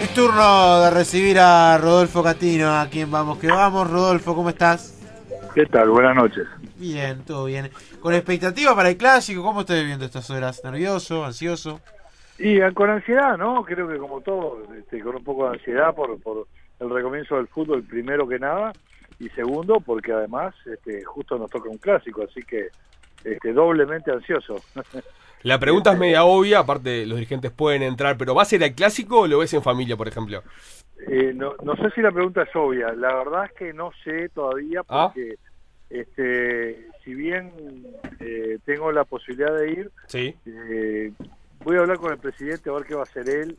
Es turno de recibir a Rodolfo Catino, a quien vamos que vamos. Rodolfo, ¿cómo estás? ¿Qué tal? Buenas noches. Bien, todo bien. Con expectativa para el clásico, ¿cómo estás viviendo estas horas? ¿Nervioso, ansioso? Y eh, con ansiedad, ¿no? Creo que como todo, este, con un poco de ansiedad por, por el recomienzo del fútbol, primero que nada, y segundo, porque además este, justo nos toca un clásico, así que este, doblemente ansioso. La pregunta es media obvia, aparte los dirigentes pueden entrar, pero ¿va a ser el clásico o lo ves en familia, por ejemplo? Eh, no, no sé si la pregunta es obvia, la verdad es que no sé todavía ¿Ah? porque este, si bien eh, tengo la posibilidad de ir, Sí. eh, voy a hablar con el presidente a ver qué va a hacer él,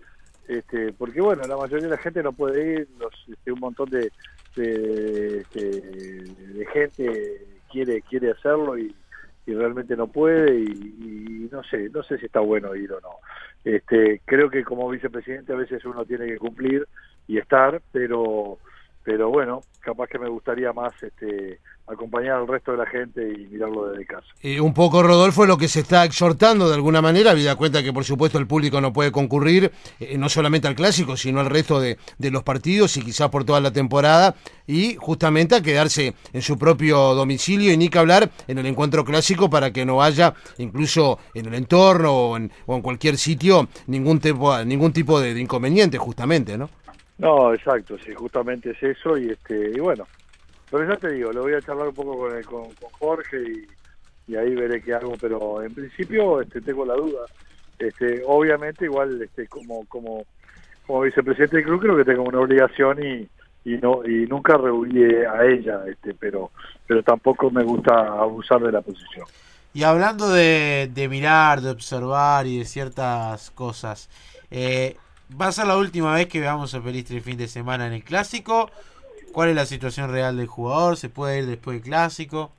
este, porque bueno, la mayoría de la gente no puede ir, los, este, un montón de, de, este, de gente quiere quiere hacerlo y, y realmente no puede y, no sé, no sé si está bueno ir o no. Este, creo que como vicepresidente a veces uno tiene que cumplir y estar, pero pero bueno, capaz que me gustaría más este, acompañar al resto de la gente y mirarlo desde casa. Eh, un poco, Rodolfo, lo que se está exhortando de alguna manera, habida cuenta que por supuesto el público no puede concurrir eh, no solamente al clásico, sino al resto de, de los partidos y quizás por toda la temporada, y justamente a quedarse en su propio domicilio y ni que hablar en el encuentro clásico para que no haya, incluso en el entorno o en, o en cualquier sitio, ningún tipo, ningún tipo de, de inconveniente, justamente, ¿no? No, exacto, sí, justamente es eso y este y bueno, pero ya te digo, lo voy a charlar un poco con, el- con, Jorge y, ahí veré qué hago, pero en principio este tengo la duda. Este, obviamente igual este como como como vicepresidente del club creo que tengo una obligación y y no y nunca rehuí a ella, este, pero pero tampoco me gusta abusar de la posición. Y hablando de, de mirar, de observar y de ciertas cosas, eh, ¿va a ser la última vez que veamos a Pelistri el fin de semana en el clásico? ¿Cuál es la situación real del jugador? ¿Se puede ir después del clásico?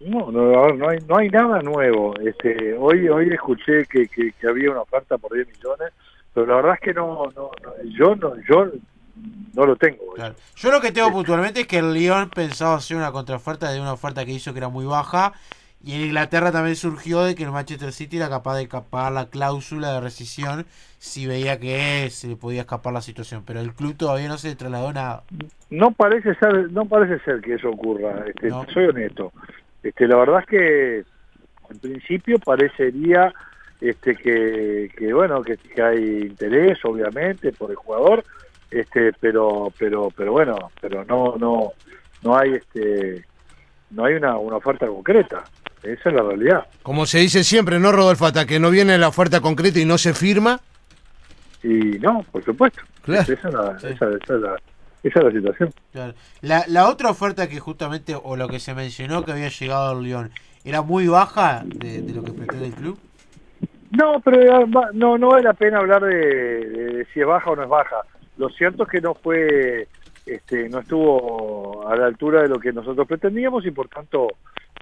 No, no, a ver, no hay, no hay nada nuevo. Este, hoy, hoy escuché que, que, que había una oferta por 10 millones, pero la verdad es que no, no, no, yo no, yo no lo tengo. Claro. Yo lo que tengo puntualmente es que el Lyon pensaba hacer una contraoferta de una oferta que hizo que era muy baja. Y en Inglaterra también surgió de que el Manchester City era capaz de pagar la cláusula de rescisión si veía que se le podía escapar la situación. Pero el club todavía no se trasladó nada. No parece ser, no parece ser que eso ocurra. Este, No. Soy honesto. Este, la verdad es que en principio parecería este que, que bueno que, que hay interés obviamente por el jugador este pero pero pero bueno pero no no no hay este no hay una, una oferta concreta esa es la realidad Como se dice siempre, ¿no, Rodolfo? Hasta que no viene la oferta concreta y no se firma. y no por supuesto Claro. esa, es la, Sí. esa, esa es la esa es la situación Claro. La, la otra oferta que justamente, o lo que se mencionó que había llegado al Lyon, ¿era muy baja de, de lo que pretende el club? No, pero no, no vale la pena hablar de, de- de si es baja o no es baja. Lo cierto es que no fue, este, no estuvo a la altura de lo que nosotros pretendíamos y por tanto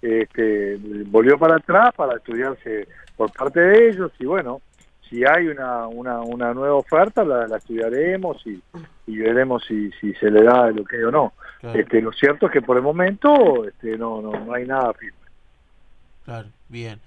este, volvió para atrás para estudiarse por parte de ellos y bueno, si hay una, una, una nueva oferta la, la estudiaremos y, y veremos si, si se le da el ok o no. Claro, Este, lo cierto es que por el momento este, no, no, no hay nada firme. claro, bien.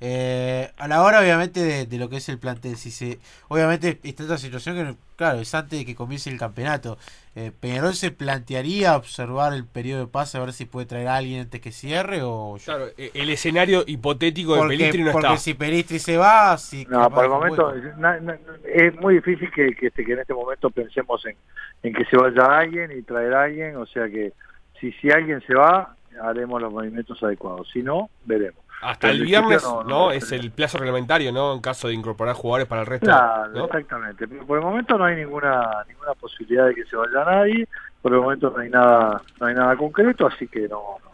Eh, a la hora, obviamente, de, de lo que es el plantel, si se, obviamente está esta situación que, claro, es antes de que comience el campeonato. Eh, Peñarol se plantearía observar el periodo de pase a ver si puede traer a alguien antes que cierre o Claro, eh, el escenario hipotético de porque, Pelistri no porque está. si Pelistri se va, si No, por el momento vuelve. na- na- es muy difícil que, que, este, que en este momento pensemos en, en que se vaya alguien y traer a alguien, o sea que si, si alguien se va, haremos los movimientos adecuados, si no, veremos. Hasta el viernes, no, es el plazo reglamentario, ¿no? En caso de incorporar jugadores para el resto. Claro, ¿no? exactamente. Pero por el momento no hay ninguna ninguna posibilidad de que se vaya nadie, por el momento no hay nada no hay nada concreto, así que no no,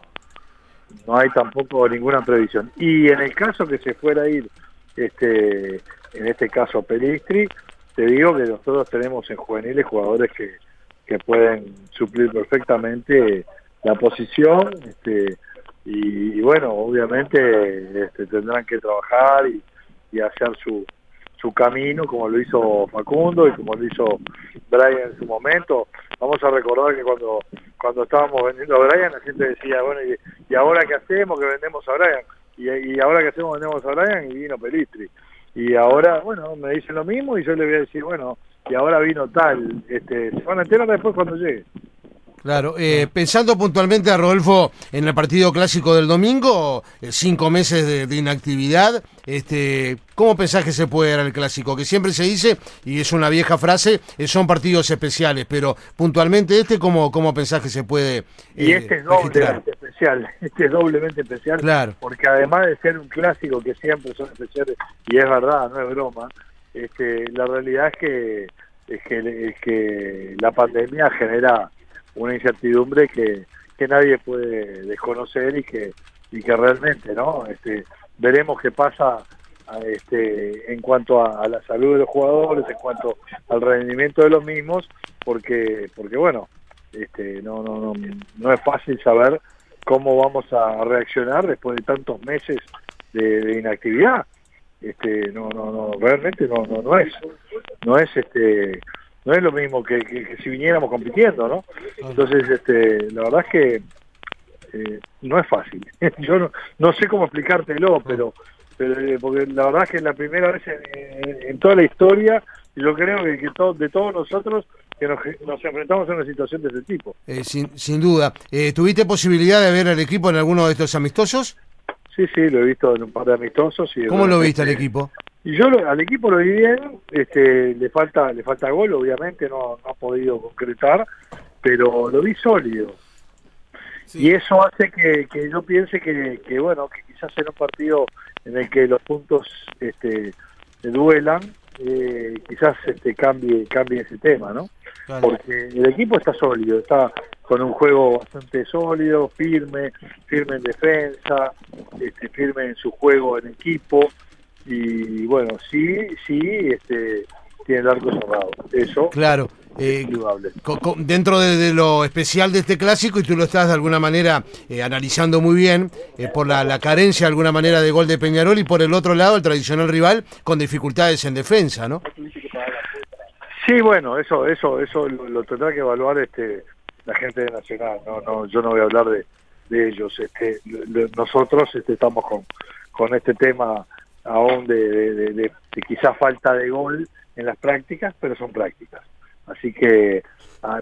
no hay tampoco ninguna previsión. Y en el caso que se fuera a ir, este en este caso Pelistri, te digo que nosotros tenemos en juveniles jugadores que, que pueden suplir perfectamente la posición, este y, bueno, obviamente este, tendrán que trabajar y, hacer su, su camino como lo hizo Facundo y como lo hizo Brian en su momento. Vamos a recordar que cuando cuando estábamos vendiendo a Brian la gente decía, bueno, ¿y, y ahora qué hacemos? Que vendemos a Brian. Y, y ahora qué hacemos? Vendemos a Brian y vino Pelistri. Y ahora, bueno, me dicen lo mismo y yo le voy a decir, bueno, y ahora vino tal. Este, se van a enterar después cuando llegue. Claro, eh, pensando puntualmente a Rodolfo en el partido clásico del domingo, eh, cinco meses de, de, inactividad, este, ¿cómo pensás que se puede dar el clásico? Que siempre se dice, y es una vieja frase, eh, son partidos especiales, pero puntualmente este, ¿cómo, cómo pensás que se puede... y este es doblemente especial, este es doblemente especial, claro. porque además de ser un clásico que siempre son especiales, y es verdad, no es broma, este, la realidad es que, es que, es que la pandemia genera una incertidumbre que, que nadie puede desconocer y que y que realmente no este veremos qué pasa este en cuanto a, la salud de los jugadores en cuanto al rendimiento de los mismos porque porque bueno este no no no no es fácil saber cómo vamos a reaccionar después de tantos meses de, de inactividad. Este no no no realmente no no no es no es este no es lo mismo que, que, que, si viniéramos compitiendo, ¿no? Entonces, este, la verdad es que eh, no es fácil. Yo no, no, sé cómo explicártelo, pero, pero eh, porque la verdad es que es la primera vez en, en, toda la historia, y yo creo que, que de todos nosotros que nos, nos, enfrentamos a una situación de ese tipo. Eh, sin, sin duda. ¿Tuviste posibilidad de ver al equipo en alguno de estos amistosos? Sí, sí, lo he visto en un par de amistosos. Y ¿Cómo lo viste al equipo? Y yo lo, al equipo lo vi bien, este, le falta le falta gol, obviamente no, no ha podido concretar, pero lo vi sólido. Sí. Y eso hace que, que yo piense que, que, bueno, que quizás en un partido en el que los puntos este, duelan, eh, quizás este, cambie cambie ese tema, ¿no? Claro. Porque el equipo está sólido, está con un juego bastante sólido, firme, firme en defensa, este, firme en su juego en equipo y bueno, sí, sí, este, tiene el arco cerrado. Eso. Claro. Eh, dentro de, de, lo especial de este clásico, y tú lo estás de alguna manera eh, analizando muy bien, eh, por la, la, carencia de alguna manera de gol de Peñarol, y por el otro lado, el tradicional rival con dificultades en defensa, ¿no? Sí, bueno, eso eso eso lo, lo tendrá que evaluar este la gente de Nacional, no no yo no voy a hablar de, de ellos, este nosotros este, estamos con, con este tema aún de, de, de, de, quizás falta de gol en las prácticas, pero son prácticas. Así que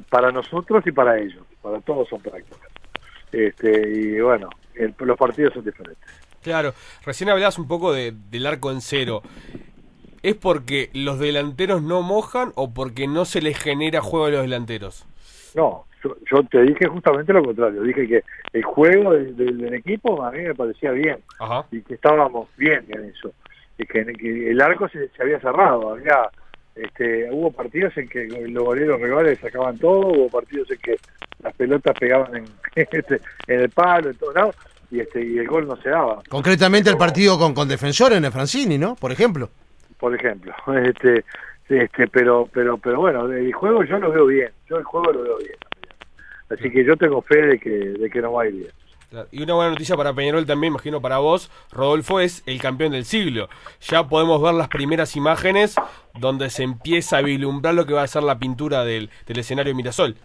para nosotros y para ellos, para todos son prácticas. Este, y bueno, el, los partidos son diferentes. Claro, recién hablabas un poco de, del arco en cero. ¿Es porque los delanteros no mojan o porque no se les genera juego a los delanteros? No, yo, yo, te dije justamente lo contrario. Dije que el juego del, del, del equipo a mí me parecía bien Ajá. y que estábamos bien en eso. Y que, que el arco se, se, había cerrado. Había, este, hubo partidos en que los goleros rivales sacaban todo, hubo partidos en que las pelotas pegaban en, este, en el palo, en todos lados, y, este, y el gol no se daba. Concretamente el partido con, con Defensor en el Francini, ¿no? Por ejemplo. Por ejemplo. Este, este, pero, pero, pero bueno, el juego yo lo veo bien. Yo el juego lo veo bien. Así que yo tengo fe de que, de que no va a ir bien. Y una buena noticia para Peñarol también, imagino para vos, Rodolfo es el campeón del siglo. Ya podemos ver las primeras imágenes donde se empieza a vislumbrar lo que va a ser la pintura del, del escenario Mirasol.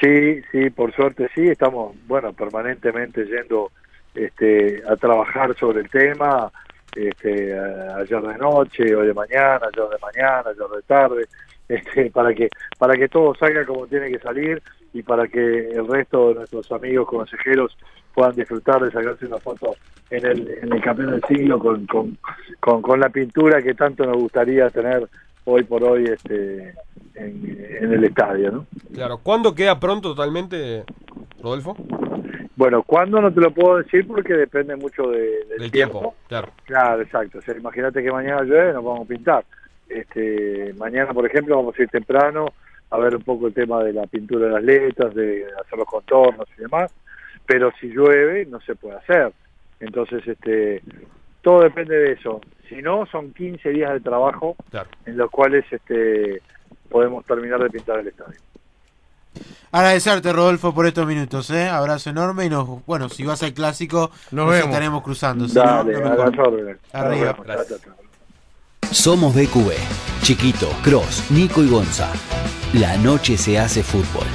Sí, sí, por suerte sí, estamos, bueno, permanentemente yendo este, a trabajar sobre el tema, este, ayer de noche, hoy de mañana, ayer de mañana, ayer de tarde, este, para que para que todo salga como tiene que salir y para que el resto de nuestros amigos consejeros puedan disfrutar de sacarse una foto en el, en el campeón del siglo con, con, con, con, la pintura que tanto nos gustaría tener hoy por hoy este en, en el estadio, ¿no? Claro, ¿cuándo queda pronto totalmente, Rodolfo? Bueno, ¿cuándo no te lo puedo decir porque depende mucho de, del, del tiempo. tiempo. Claro. Claro, exacto. O sea, imagínate que mañana llueve, nos vamos a pintar. Este, mañana, por ejemplo, vamos a ir temprano a ver un poco el tema de la pintura de las letras, de hacer los contornos y demás, pero si llueve no se puede hacer. Entonces, este, todo depende de eso. Si no, son 15 días de trabajo claro. en los cuales este, podemos terminar de pintar el estadio. Agradecerte, Rodolfo, por estos minutos, ¿eh? Abrazo enorme y nos, bueno, si vas al clásico, nos, nos vemos. estaremos cruzando. Dale, ¿sí, no? Arriba. Arriba. Gracias. Somos BQB. Chiquito, Cross, Nico y Gonza. La noche se hace fútbol.